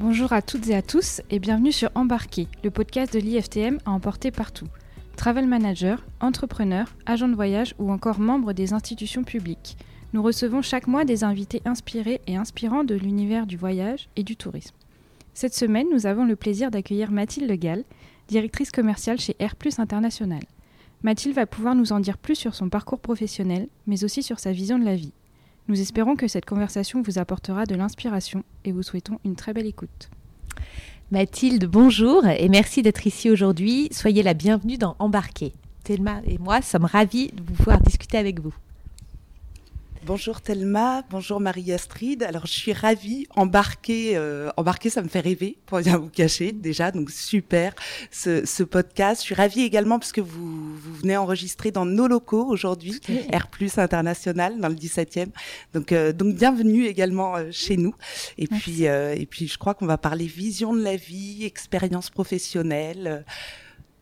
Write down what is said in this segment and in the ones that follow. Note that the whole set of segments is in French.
Bonjour à toutes et à tous et bienvenue sur Embarquer, le podcast de l'IFTM à emporter partout. Travel manager, entrepreneur, agent de voyage ou encore membre des institutions publiques. Nous recevons chaque mois des invités inspirés et inspirants de l'univers du voyage et du tourisme. Cette semaine, nous avons le plaisir d'accueillir Mathilde Gall, directrice commerciale chez Air Plus International. Mathilde va pouvoir nous en dire plus sur son parcours professionnel, mais aussi sur sa vision de la vie. Nous espérons que cette conversation vous apportera de l'inspiration et vous souhaitons une très belle écoute. Mathilde, bonjour et merci d'être ici aujourd'hui. Soyez la bienvenue dans Embarquer. Thelma et moi sommes ravis de pouvoir discuter avec vous. Bonjour Thelma, bonjour Marie-Astrid. Alors je suis ravie, embarquer, euh, embarquer ça me fait rêver, pour rien vous cacher déjà, donc super ce, ce podcast. Je suis ravie également parce que vous, vous venez enregistrer dans nos locaux aujourd'hui, Air Plus International dans le 17e. Donc, euh, donc bienvenue également euh, chez nous. Et puis, euh, et puis je crois qu'on va parler vision de la vie, expérience professionnelle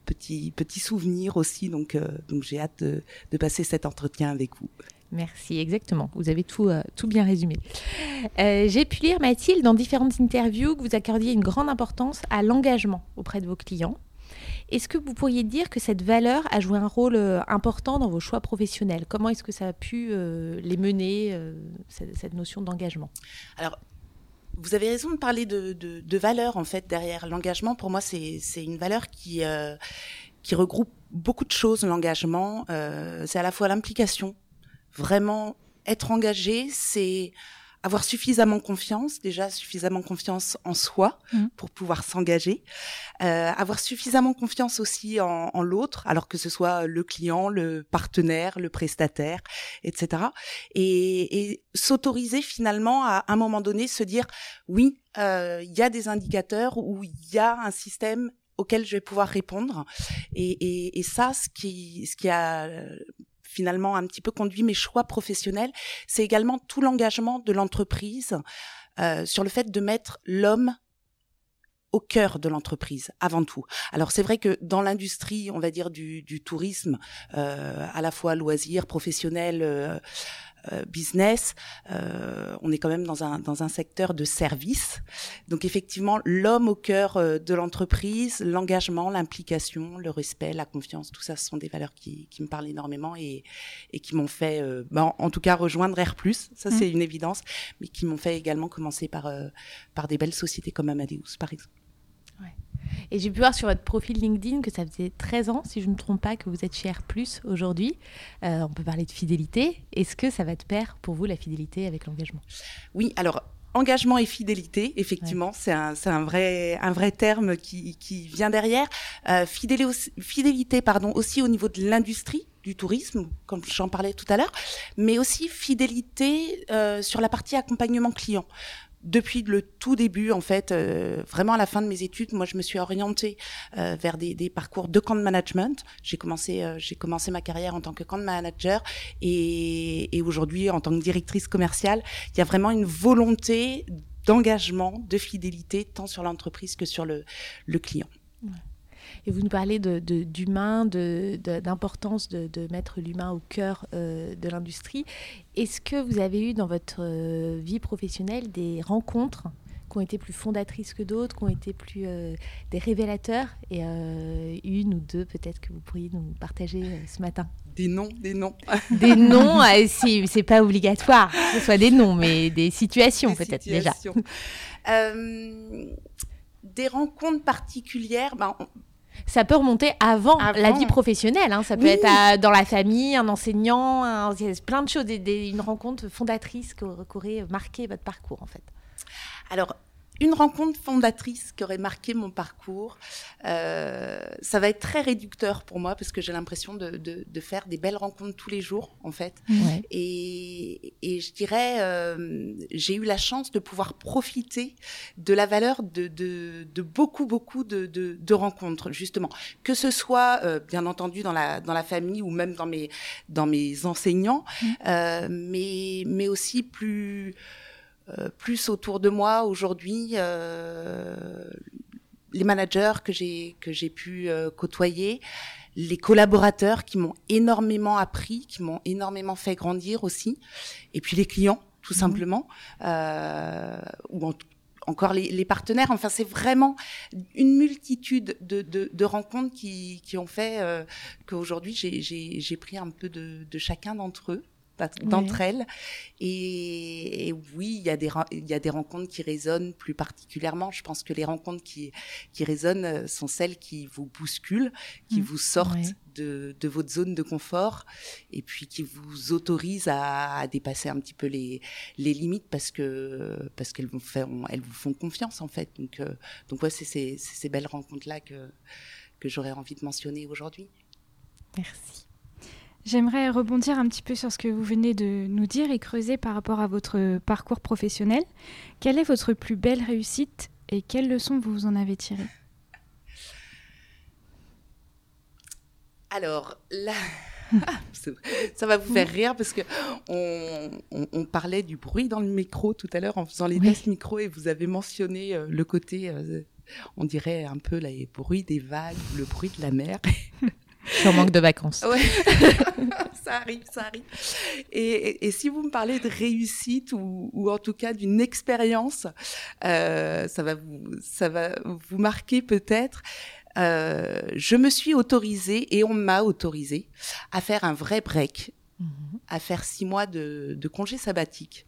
petits petits souvenirs aussi. Donc, euh, donc j'ai hâte de, de, passer cet entretien avec vous. Merci, exactement. Vous avez tout, euh, tout bien résumé. Euh, j'ai pu lire, Mathilde, dans différentes interviews, que vous accordiez une grande importance à l'engagement auprès de vos clients. Est-ce que vous pourriez dire que cette valeur a joué un rôle euh, important dans vos choix professionnels? Comment est-ce que ça a pu les mener, cette, cette, notion d'engagement? Alors, vous avez raison de parler de, de, de valeur, en fait, derrière l'engagement. Pour moi, c'est une valeur qui, qui regroupe beaucoup de choses, l'engagement. c'est à la fois l'implication vraiment être engagé, c'est avoir suffisamment confiance, déjà suffisamment confiance en soi mmh. pour pouvoir s'engager, euh, avoir suffisamment confiance aussi en, en l'autre, alors que ce soit le client, le partenaire, le prestataire, etc. Et, et s'autoriser finalement à, à un moment donné se dire oui, euh, il y a des indicateurs où il y a un système auquel je vais pouvoir répondre. Et, et, et ça, ce qui, ce qui a finalement un petit peu conduit mes choix professionnels, c'est également tout l'engagement de l'entreprise euh, sur le fait de mettre l'homme au cœur de l'entreprise avant tout. Alors c'est vrai que dans l'industrie, on va dire du, tourisme, euh, à la fois loisir, professionnel, euh, euh, business, euh, on est quand même dans un dans un secteur de service. Donc effectivement, l'homme au cœur euh, de l'entreprise, l'engagement, l'implication, le respect, la confiance, tout ça, ce sont des valeurs qui, qui me parlent énormément et et qui m'ont fait, euh, ben, en tout cas, rejoindre Air Ça, mmh. c'est une évidence, mais qui m'ont fait également commencer par euh, par des belles sociétés comme Amadeus, par exemple. Ouais. Et j'ai pu voir sur votre profil LinkedIn que ça faisait 13 ans, si je ne me trompe pas, que vous êtes chez Air Plus aujourd'hui. Euh, on peut parler de fidélité. Est-ce que ça va de pair pour vous, la fidélité avec l'engagement? Oui, alors engagement et fidélité, effectivement, ouais. c'est un, un, vrai, un vrai terme qui, qui vient derrière. Euh, fidélité, aussi, fidélité pardon, aussi au niveau de l'industrie du tourisme, comme j'en parlais tout à l'heure, mais aussi fidélité euh, sur la partie accompagnement client depuis le tout début, en fait, euh, vraiment à la fin de mes études, moi, je me suis orientée euh, vers des, des, parcours de camp de management. J'ai commencé, euh, j'ai commencé ma carrière en tant que camp de manager et, et aujourd'hui, en tant que directrice commerciale, il y a vraiment une volonté d'engagement, de fidélité, tant sur l'entreprise que sur le, le client. Et vous nous parlez d'humain, d'importance de, de, de, de, mettre l'humain au cœur euh, de l'industrie. Est-ce que vous avez eu dans votre euh, vie professionnelle des rencontres qui ont été plus fondatrices que d'autres, qui ont été plus euh, des révélateurs? Et une ou deux peut-être que vous pourriez nous partager ce matin des noms, des noms. Des noms, si, c'est pas obligatoire que ce soit des noms, mais des situations peut-être déjà. des rencontres particulières, ben, on ça peut remonter avant, avant. la vie professionnelle. Hein. Ça peut oui. être à, dans la famille, un enseignant, un, il y a plein de choses, des, des, une rencontre fondatrice qui aurait marqué votre parcours en fait. Alors, une rencontre fondatrice qui aurait marqué mon parcours, euh, ça va être très réducteur pour moi parce que j'ai l'impression de, de, de, faire des belles rencontres tous les jours en fait. Ouais. Et, et, je dirais, euh, j'ai eu la chance de pouvoir profiter de la valeur de, de beaucoup beaucoup de, rencontres justement, que ce soit euh, bien entendu dans la dans la famille ou même dans mes dans mes enseignants, mmh. mais mais aussi plus euh, plus autour de moi aujourd'hui euh, les managers que j'ai que j'ai pu euh, côtoyer les collaborateurs qui m'ont énormément appris qui m'ont énormément fait grandir aussi et puis les clients tout mmh. simplement ou en, encore les, partenaires. Enfin, c'est vraiment une multitude de, de, rencontres qui, qui, ont fait qu'aujourd'hui, j'ai pris un peu de, de chacun d'entre eux d'entre elles. Et, oui, il y, a des, il y a des rencontres qui résonnent plus particulièrement. Je pense que les rencontres qui, qui résonnent euh, sont celles qui vous bousculent, qui mmh. vous sortent de, de, votre zone de confort et puis qui vous autorisent à, dépasser un petit peu les, les limites parce que parce qu'elles vous, font, elles vous font confiance en fait. Donc, euh, donc ouais, c'est ces, ces belles rencontres-là que, que j'aurais envie de mentionner aujourd'hui. Merci. J'aimerais rebondir un petit peu sur ce que vous venez de nous dire et creuser par rapport à votre parcours professionnel. Quelle est votre plus belle réussite et quelles leçons vous en avez tirées? Alors là, ça va vous faire rire parce que on, parlait du bruit dans le micro tout à l'heure en faisant les tests micro et vous avez mentionné euh, le côté, euh, on dirait un peu les bruits des vagues, le bruit de la mer. Je manque de vacances. Ouais. ça arrive, ça arrive. Et, et, si vous me parlez de réussite ou, ou en tout cas d'une expérience, euh, ça va vous, ça va vous marquer peut-être. Euh, je me suis autorisée et on m'a autorisée à faire un vrai break À faire six mois de, de congé sabbatique.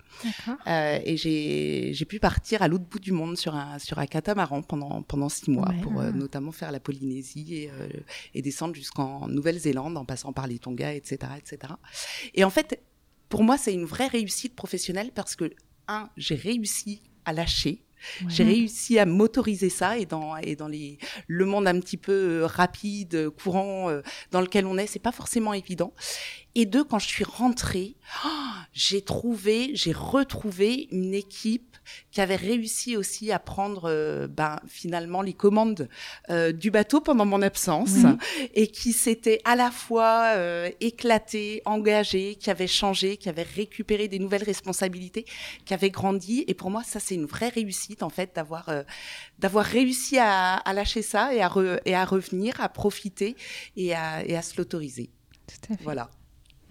Euh, et j'ai pu partir à l'autre bout du monde sur un, sur un catamaran pendant, pendant six mois pour euh, notamment faire la Polynésie et, euh, et descendre jusqu'en Nouvelle-Zélande en passant par les Tonga, etc., etc. Et en fait, pour moi, c'est une vraie réussite professionnelle parce que, un, j'ai réussi à lâcher j'ai réussi à m'autoriser ça et dans et dans les le monde un petit peu rapide, courant euh, dans lequel on est, c'est pas forcément évident. Et deux, quand je suis rentrée, oh, j'ai trouvé, j'ai retrouvé une équipe qui avait réussi aussi à prendre euh, ben, finalement les commandes euh, du bateau pendant mon absence et qui s'était à la fois euh, éclaté, engagé, qui avait changé, qui avait récupéré des nouvelles responsabilités, qui avait grandi. Et pour moi, ça c'est une vraie réussite en fait d'avoir d'avoir réussi à, à, lâcher ça et à, et à revenir, à profiter et à, et à se l'autoriser. Voilà.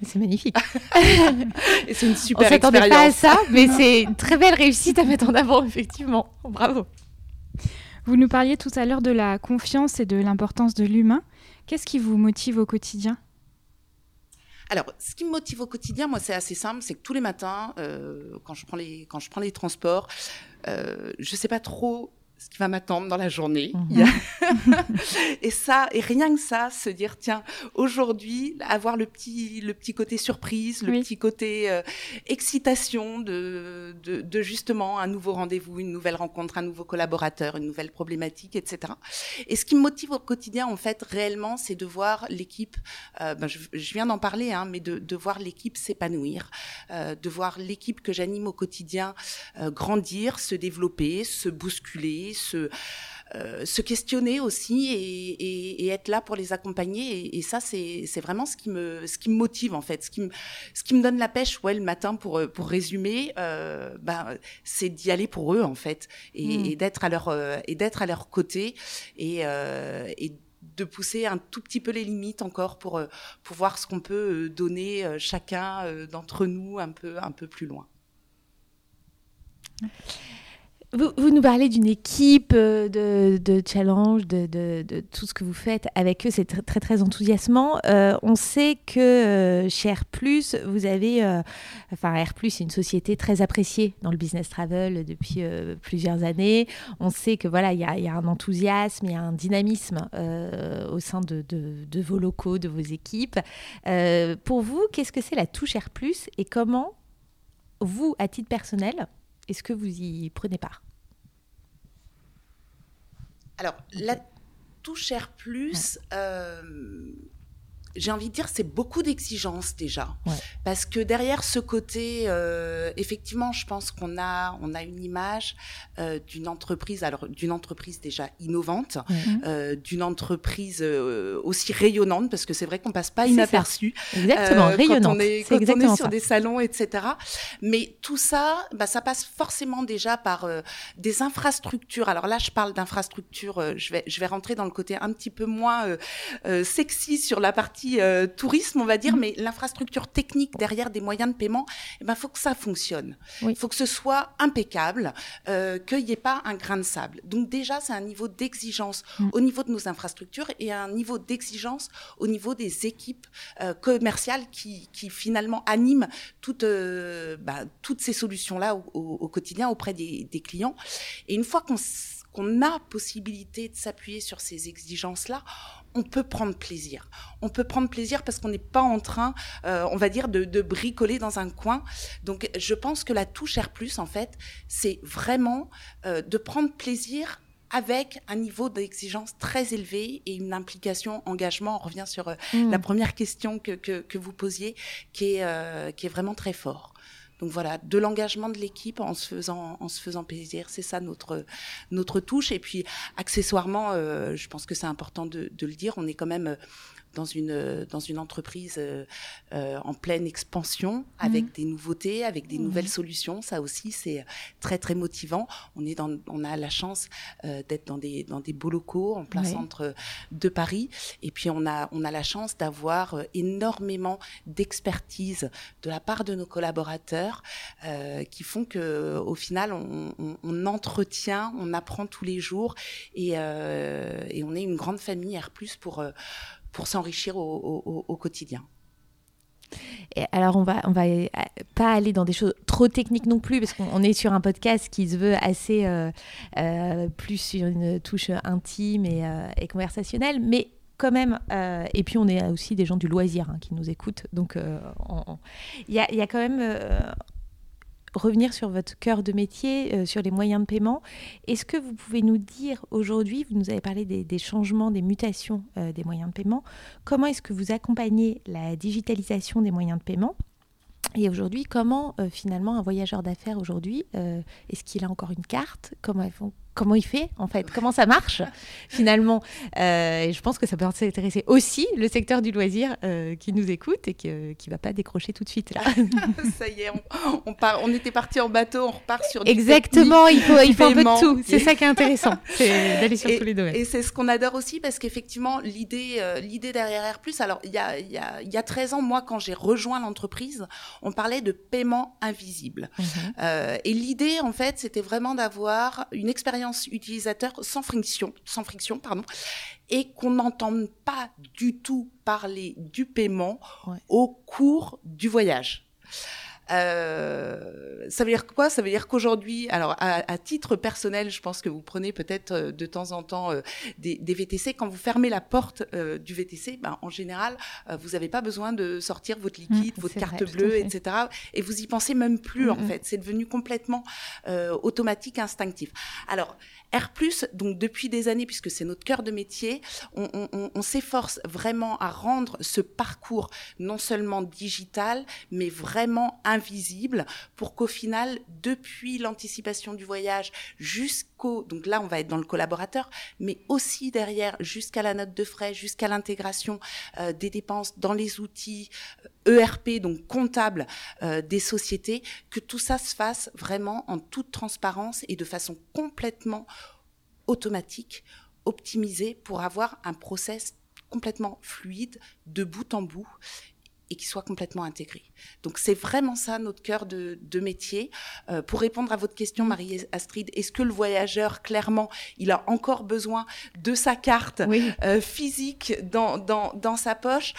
C'est magnifique. et c'est une super On s'attendait pas à ça, mais c'est une très belle réussite à mettre en avant, effectivement. Bravo. Vous nous parliez tout à l'heure de la confiance et de l'importance de l'humain. Qu'est-ce qui vous motive au quotidien? Alors, ce qui me motive au quotidien, moi, c'est assez simple, c'est que tous les matins, euh, quand je prends les quand je prends les transports, euh, je sais pas trop ce qui va m'attendre dans la journée. Mhm. et ça, et rien que ça, se dire tiens, aujourd'hui, avoir le petit, le petit côté surprise, le petit côté euh, excitation de, de, de, justement un nouveau rendez-vous, une nouvelle rencontre, un nouveau collaborateur, une nouvelle problématique, etc. Et ce qui me motive au quotidien, en fait, réellement, c'est de voir l'équipe. Euh, ben, je, je, viens d'en parler, hein, mais de, de voir l'équipe s'épanouir, euh, de voir l'équipe que j'anime au quotidien euh, grandir, se développer, se bousculer se euh, se questionner aussi et, être là pour les accompagner. Et, ça, c'est vraiment ce qui me ce qui me motive en fait, ce qui me ce qui me donne la pêche, ouais, le matin pour pour résumer, euh, ben, c'est d'y aller pour eux en fait et, hmm. d'être à leur euh, et à leur côté et, et de pousser un tout petit peu les limites encore pour, pour voir ce qu'on peut donner chacun d'entre nous un peu, un peu plus loin. Vous, nous parlez d'une équipe euh, de, challenge, de, tout ce que vous faites avec eux, c'est très, très, enthousiasmant. Euh, on sait que euh, chez Air Plus, vous avez, enfin Air Plus, c'est une société très appréciée dans le business travel depuis plusieurs années. On sait que voilà, il y, y a, un enthousiasme, il y a un dynamisme au sein de, vos locaux, de vos équipes. pour vous, qu'est-ce que c'est la touche Air Plus et comment vous, à titre personnel, est-ce que vous y prenez part? Alors, la touche R+, plus, euh, j'ai envie de dire, c'est beaucoup d'exigences déjà, parce que derrière ce côté, euh, effectivement, je pense qu'on a, on a une image euh, d'une entreprise, alors d'une entreprise déjà innovante, euh, d'une entreprise aussi rayonnante, parce que c'est vrai qu'on passe pas inaperçu. Exactement, rayonnante. Quand on est, quand on est sur des salons, etc. Mais tout ça, bah, ça passe forcément déjà par des infrastructures. Alors là, je parle d'infrastructures. je vais, je vais rentrer dans le côté un petit peu moins sexy sur la partie partie tourisme, on va dire, mais l'infrastructure technique derrière des moyens de paiement, il eh ben, faut que ça fonctionne. Il faut que ce soit impeccable, qu'il n'y ait pas un grain de sable. Donc déjà, c'est un niveau d'exigence mm. au niveau de nos infrastructures et un niveau d'exigence au niveau des équipes commerciales qui, qui, finalement animent toutes, bah, toutes ces solutions-là au, quotidien auprès des, des clients. Et une fois qu'on qu'on a possibilité de s'appuyer sur ces exigences-là, on peut prendre plaisir. On peut prendre plaisir parce qu'on n'est pas en train, euh, on va dire, de, bricoler dans un coin. Donc, je pense que la touche R+, en fait, c'est vraiment euh, de prendre plaisir avec un niveau d'exigence très élevé et une implication, engagement. On revient sur euh, mmh. la première question que, que, vous posiez, qui est, qui est vraiment très fort. Donc voilà, de l'engagement de l'équipe en se faisant en se faisant plaisir, c'est ça notre notre touche. Et puis accessoirement, euh, je pense que c'est important de, de, le dire, on est quand même dans une, dans une entreprise euh, euh, en pleine expansion, avec mhm. des nouveautés, avec des nouvelles solutions. Ça aussi, c'est très, très motivant. On, est dans, on a la chance euh, d'être dans des, dans des beaux locaux en plein centre de Paris. Et puis, on a, on a la chance d'avoir énormément d'expertise de la part de nos collaborateurs qui font que au final, on, on, on, entretient, on apprend tous les jours et, et on est une grande famille R+, pour pour s'enrichir au, quotidien. Alors on va on va euh, pas aller dans des choses trop techniques non plus parce qu'on est sur un podcast qui se veut assez euh, euh, plus sur une touche intime et, conversationnelle, mais quand même, et puis on est aussi des gens du loisir hein, qui nous écoutent, donc il y, y, a quand même revenir sur votre cœur de métier, euh, sur les moyens de paiement. Est-ce que vous pouvez nous dire aujourd'hui, vous nous avez parlé des, changements, des mutations euh, des moyens de paiement, comment est-ce que vous accompagnez la digitalisation des moyens de paiement? Et aujourd'hui, comment euh, finalement un voyageur d'affaires aujourd'hui, est-ce qu'il a encore une carte? Comment comment il fait en fait, comment ça marche finalement. Euh, et je pense que ça peut intéresser aussi le secteur du loisir euh, qui nous écoute et qui ne va pas décrocher tout de suite. Là. ça y est, on, part, on était parti en bateau, on repart sur du Exactement, il faut, il faut un peu de tout. C'est ça qui est intéressant, c'est d'aller sur tous les domaines. Et c'est ce qu'on adore aussi parce qu'effectivement, l'idée euh, l'idée derrière R+, alors il y a, y, a, y a 13 ans, moi quand j'ai rejoint l'entreprise, on parlait de paiement invisible. Mhm. et l'idée en fait, c'était vraiment d'avoir une expérience utilisateur sans friction, sans friction pardon, et qu'on n'entende pas du tout parler du paiement au cours du voyage. Euh, ça veut dire quoi? Ça veut dire qu'aujourd'hui, alors à, titre personnel, je pense que vous prenez peut-être euh, de temps en temps euh, des, des, VTC. Quand vous fermez la porte du VTC, ben, en général, vous n'avez pas besoin de sortir votre mmh, liquide, votre carte bleue, etc. Et vous y pensez même plus mmh, en mmh. fait. C'est devenu complètement automatique, instinctif. Alors R+, donc depuis des années, puisque c'est notre cœur de métier, on, on, on s'efforce vraiment à rendre ce parcours non seulement digital, mais vraiment invisible, pour qu'au final, depuis l'anticipation du voyage jusqu'au, donc là on va être dans le collaborateur, mais aussi derrière jusqu'à la note de frais, jusqu'à l'intégration euh, des dépenses dans les outils ERP, euh, e donc comptable euh, des sociétés, que tout ça se fasse vraiment en toute transparence et de façon complètement automatique, optimisé pour avoir un process complètement fluide de bout en bout et qui soit complètement intégré. Donc c'est vraiment ça notre cœur de, métier. Euh, pour répondre à votre question, Marie-Astrid, est-ce que le voyageur, clairement, il a encore besoin de sa carte euh, physique dans, dans, dans sa poche?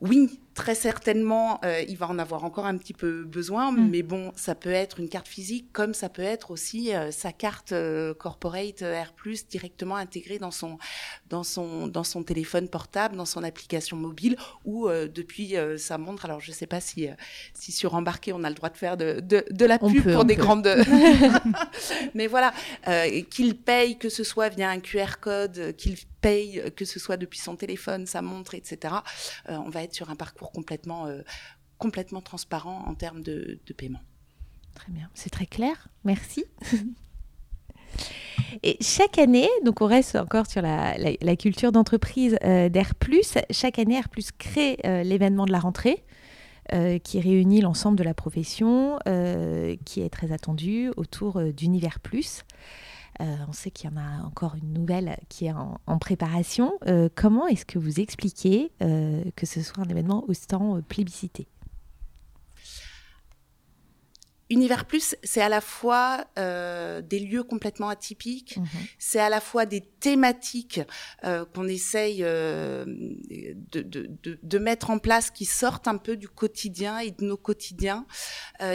Oui, Très certainement, euh, il va en avoir encore un petit peu besoin, mm. mais bon, ça peut être une carte physique comme ça peut être aussi euh, sa carte euh, corporate R+ directement intégrée dans son dans son dans son téléphone portable, dans son application mobile ou depuis sa montre. Alors je sais pas si si sur embarqué on a le droit de faire de de, de la pub pour des grandes, mais voilà, qu'il paye que ce soit via un QR code, qu'il paye que ce soit depuis son téléphone, sa montre, etc. on va être sur un parcours complètement, euh, complètement transparent en termes de, paiement. Très bien, c'est très clair, merci. Et chaque année, donc on reste encore sur la, culture d'entreprise euh, d'Air chaque année Air crée euh, l'événement de la rentrée. qui réunit l'ensemble de la profession, qui est très attendu autour d'Univers Plus. On sait qu'il y en a encore une nouvelle qui est en, préparation. comment est-ce que vous expliquez que ce soit un événement autant plébiscité? Univers Plus, c'est à la fois euh, des lieux complètement atypiques, mhm. c'est à la fois des thématiques euh, qu'on essaye euh, de, de, de, de, mettre en place qui sortent un peu du quotidien et de nos quotidiens,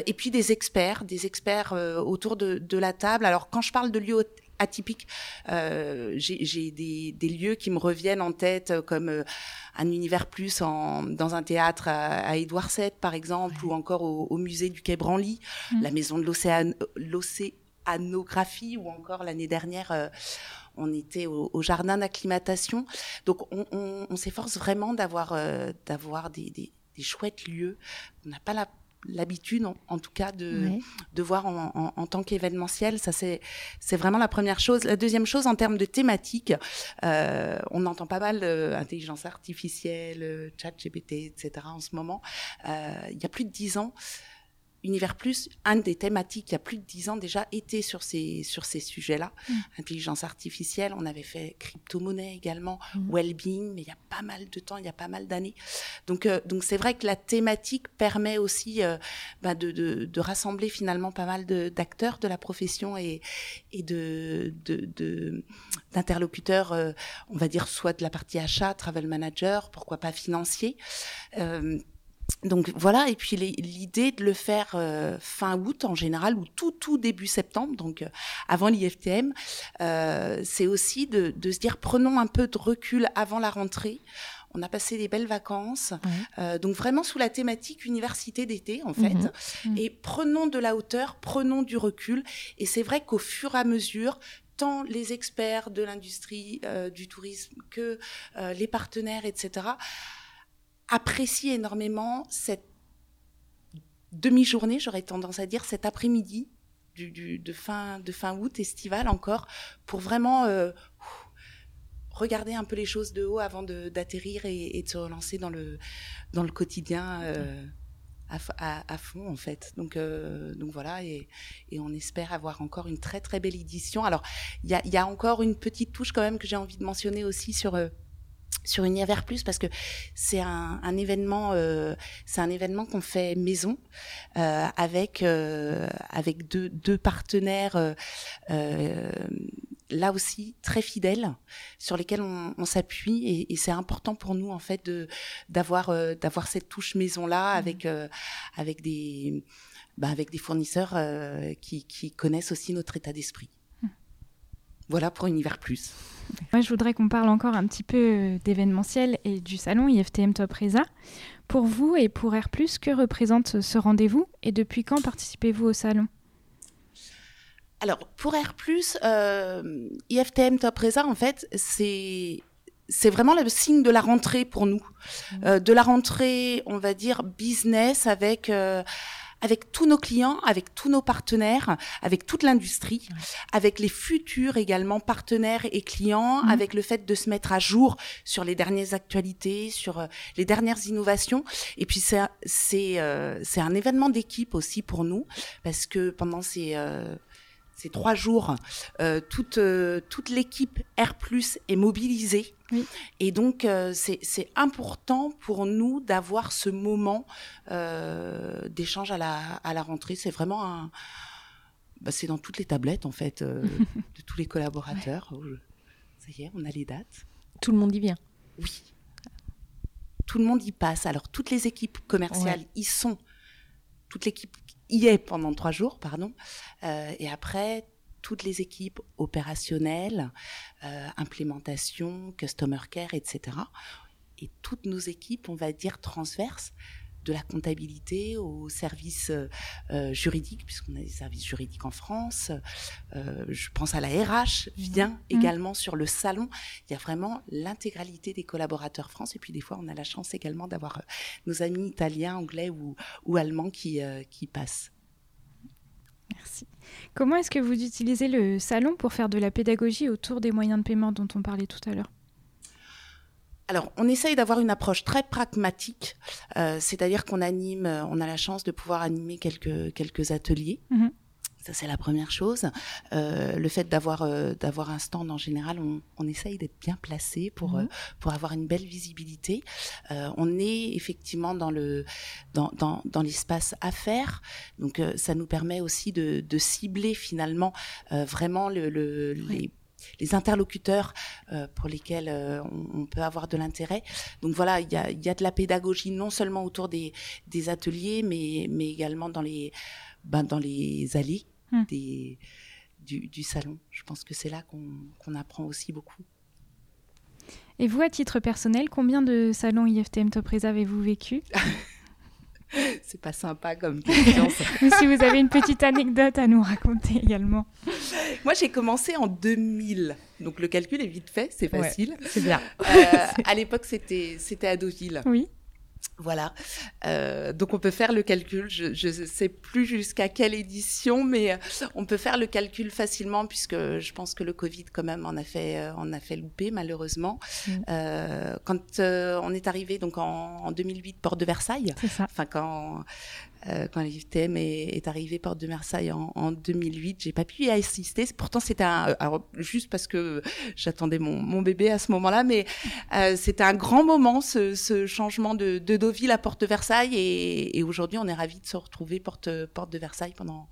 et puis des experts, des experts autour de, de, la table. Alors quand je parle de lieux atypiques, j'ai des, des, lieux qui me reviennent en tête comme un univers plus en, dans un théâtre à, à Édouard VII, par exemple, ou encore au, au, musée du Quai Branly, mmh. la maison de l'océanographie, ou encore l'année dernière, euh, on était au, au jardin d'acclimatation. Donc, on, on, on s'efforce vraiment d'avoir euh, d'avoir des, des, des, chouettes lieux. On n'a pas la l'habitude, en, en, tout cas, de, ouais. de voir en, en, en tant qu'événementiel. Ça, c'est, c'est vraiment la première chose. La deuxième chose, en termes de thématique, euh, on entend pas mal euh, intelligence artificielle, euh, chat GPT, etc. en ce moment. Euh, il y a plus de dix ans, Univers Plus, un des thématiques il y a plus de dix ans déjà était sur ces sur ces sujets-là, mmh. intelligence artificielle. On avait fait crypto-monnaie également, mmh. well-being, mais il y a pas mal de temps, il y a pas mal d'années. Donc euh, donc c'est vrai que la thématique permet aussi euh, bah, de, de, de rassembler finalement pas mal d'acteurs de, de, la profession et et de d'interlocuteurs, euh, on va dire soit de la partie achat, travel manager, pourquoi pas financier. Euh, donc voilà, et puis l'idée de le faire euh, fin août en général ou tout tout début septembre, donc euh, avant l'IFTM, euh, c'est aussi de, de, se dire prenons un peu de recul avant la rentrée. On a passé des belles vacances, ouais. donc vraiment sous la thématique université d'été en fait, mmh, mmh. et prenons de la hauteur, prenons du recul. Et c'est vrai qu'au fur et à mesure, tant les experts de l'industrie euh, du tourisme que euh, les partenaires, etc., apprécie énormément cette demi-journée, j'aurais tendance à dire, cet après-midi du, de, fin, de fin août, estival encore, pour vraiment euh, regarder un peu les choses de haut avant d'atterrir et, de se relancer dans le, dans le quotidien. Euh, à, fond en fait. Donc, euh, donc voilà, et, et, on espère avoir encore une très très belle édition. Alors, il y a, y a, encore une petite touche quand même que j'ai envie de mentionner aussi sur sur Univers Plus parce que c'est un, un, événement euh, c'est un événement qu'on fait maison euh, avec euh, avec deux, deux partenaires euh, euh, là aussi très fidèles sur lesquels on, on s'appuie et, et c'est important pour nous en fait de d'avoir d'avoir cette touche maison là mmh. avec avec des bah, avec des fournisseurs qui, qui connaissent aussi notre état d'esprit. Voilà pour Univers Plus moi, je voudrais qu'on parle encore un petit peu euh, d'événementiel et du salon IFTM Top Reza. Pour vous et pour Air+, que représente ce rendez-vous et depuis quand participez-vous au salon? Alors, pour Air+, euh, IFTM Top Reza, en fait, c'est c'est vraiment le signe de la rentrée pour nous, mmh. euh, de la rentrée, on va dire business avec euh, avec tous nos clients, avec tous nos partenaires, avec toute l'industrie, ouais. avec les futurs également partenaires et clients, mmh. avec le fait de se mettre à jour sur les dernières actualités, sur euh, les dernières innovations. Et puis c'est c'est euh, c'est un événement d'équipe aussi pour nous parce que pendant ces euh, ces trois jours, euh, toute, euh, toute l'équipe R+ est mobilisée. Oui. Et donc, euh, c'est important pour nous d'avoir ce moment d'échange à la, à la rentrée. C'est vraiment un... Bah, c'est dans toutes les tablettes, en fait, de tous les collaborateurs. Ouais. Ça y est, on a les dates. Tout le monde y vient. Oui. Tout le monde y passe. Alors, toutes les équipes commerciales ouais. y sont. Toute l'équipe y est pendant trois jours, pardon. Euh, et après, toutes les équipes opérationnelles, euh, implémentation, customer care, etc. Et toutes nos équipes, on va dire transverses, de la comptabilité aux services euh, juridiques, puisqu'on a des services juridiques en France. Euh, je pense à la RH, vient mmh. également sur le salon. Il y a vraiment l'intégralité des collaborateurs France. Et puis des fois, on a la chance également d'avoir euh, nos amis italiens, anglais ou, ou allemands qui, euh, qui passent. Merci. Comment est-ce que vous utilisez le salon pour faire de la pédagogie autour des moyens de paiement dont on parlait tout à l'heure? Alors, on essaye d'avoir une approche très pragmatique, euh, c'est-à-dire qu'on anime, euh, on a la chance de pouvoir animer quelques quelques ateliers. Mmh. Ça, c'est la première chose. Euh, le fait d'avoir euh, d'avoir un stand, en général, on, on essaye d'être bien placé pour, Mhm. euh, pour avoir une belle visibilité. On est effectivement dans le dans, dans, dans l'espace affaires. Donc, ça nous permet aussi de, de cibler finalement vraiment le, le, les les interlocuteurs euh, pour lesquels euh, on, on peut avoir de l'intérêt. Donc voilà, il y a, il y a de la pédagogie non seulement autour des, des ateliers, mais, mais également dans les, ben, dans les allées Hmm. des, du, du salon. Je pense que c'est là qu'on apprend aussi beaucoup. Et vous, à titre personnel, combien de salons IFTM Top avez-vous vécu? C'est pas sympa comme question. si vous avez une petite anecdote à nous raconter également. Moi, j'ai commencé en 2000. Donc le calcul est vite fait, c'est Ouais. facile. C'est bien. Euh, à l'époque, c'était c'était à Deauville. Oui. Voilà. Euh, donc on peut faire le calcul. Je ne sais plus jusqu'à quelle édition, mais euh, on peut faire le calcul facilement puisque je pense que le Covid quand même en a fait euh, en a fait louper malheureusement. Mm. Euh, quand euh, on est arrivé donc en, en 2008 porte de Versailles, C'est ça. enfin quand euh, quand l'IFTM est, est arrivé porte de Versailles en, en 2008, j'ai pas pu y assister. Pourtant c'était un alors, juste parce que j'attendais mon, mon bébé à ce moment-là, mais euh, c'était un grand moment ce, ce changement de, de Deauville à porte de Versailles et, et aujourd'hui on est ravis de se retrouver porte porte de Versailles pendant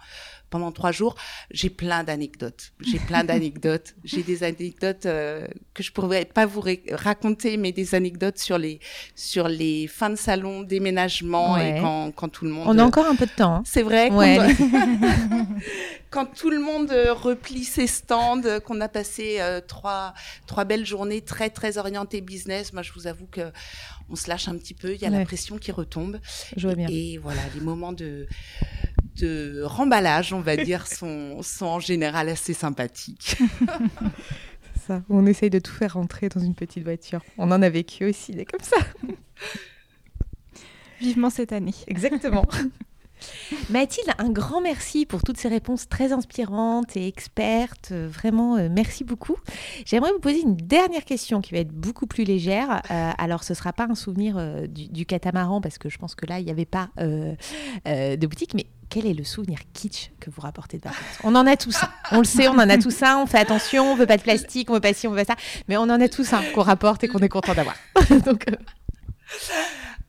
pendant trois jours. J'ai plein d'anecdotes. J'ai plein d'anecdotes. J'ai des anecdotes euh, que je pourrais pas vous raconter, mais des anecdotes sur les sur les fins de salon, déménagement Ouais. et quand quand tout le monde. On a encore un peu de temps. hein. C'est vrai. Ouais. Quand, quand tout le monde euh, replie ses stands, euh, qu'on a passé euh, trois trois belles journées très très orientées business. Moi, je vous avoue que on se lâche un petit peu. Il y a Ouais. la pression qui retombe. Je vois bien. Et voilà, les moments de de remballage, on va dire, sont sont en général assez sympathiques. Ça. On essaye de tout faire rentrer dans une petite voiture. On en a vécu aussi des comme ça. Vivement cette année. Exactement. Mathilde, un grand merci pour toutes ces réponses très inspirantes et expertes. Euh, Vraiment, euh, merci beaucoup. J'aimerais vous poser une dernière question qui va être beaucoup plus légère. Euh, alors, ce ne sera pas un souvenir euh, du, du catamaran parce que je pense que là, il n'y avait pas de boutique, mais quel est le souvenir kitsch que vous rapportez de vacances On en a tous un. On le sait, on en a tous un. On fait attention, on veut pas de plastique, on veut pas ci, on veut pas ça. Mais on en a tous un qu'on rapporte et qu'on est content d'avoir. Donc,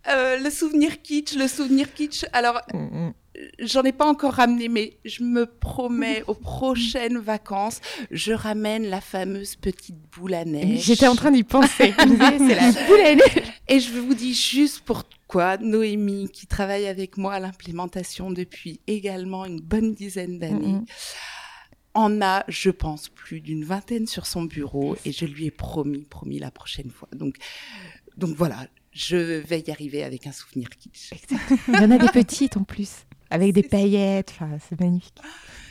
euh, le souvenir kitsch, le souvenir kitsch. Alors, mm, mm. J'en ai pas encore ramené, mais je me promets aux prochaines vacances, je ramène la fameuse petite boule à neige. J'étais en train d'y penser. C'est la boule à neige. Et je vous dis juste pourquoi Noémie, qui travaille avec moi à l'implémentation depuis également une bonne dizaine d'années, Mhm. en a, je pense, plus d'une vingtaine sur son bureau, et je lui ai promis, promis la prochaine fois. Donc, donc voilà, je vais y arriver avec un souvenir kitsch. Il y en a des petites en plus, avec des paillettes. Enfin, c'est magnifique.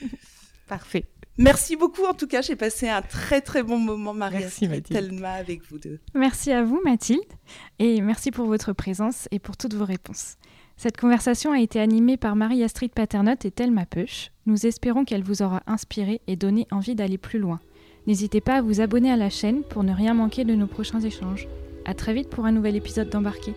Parfait. Merci beaucoup, en tout cas, j'ai passé un très très bon moment, Maria Merci, Mathilde. Telma, avec vous deux. Merci à vous, Mathilde, et merci pour votre présence et pour toutes vos réponses. Cette conversation a été animée par Marie-Astrid Paternotte et Thelma Peuch. Nous espérons qu'elle vous aura inspiré et donné envie d'aller plus loin. N'hésitez pas à vous abonner à la chaîne pour ne rien manquer de nos prochains échanges. À très vite pour un nouvel épisode d'Embarqué.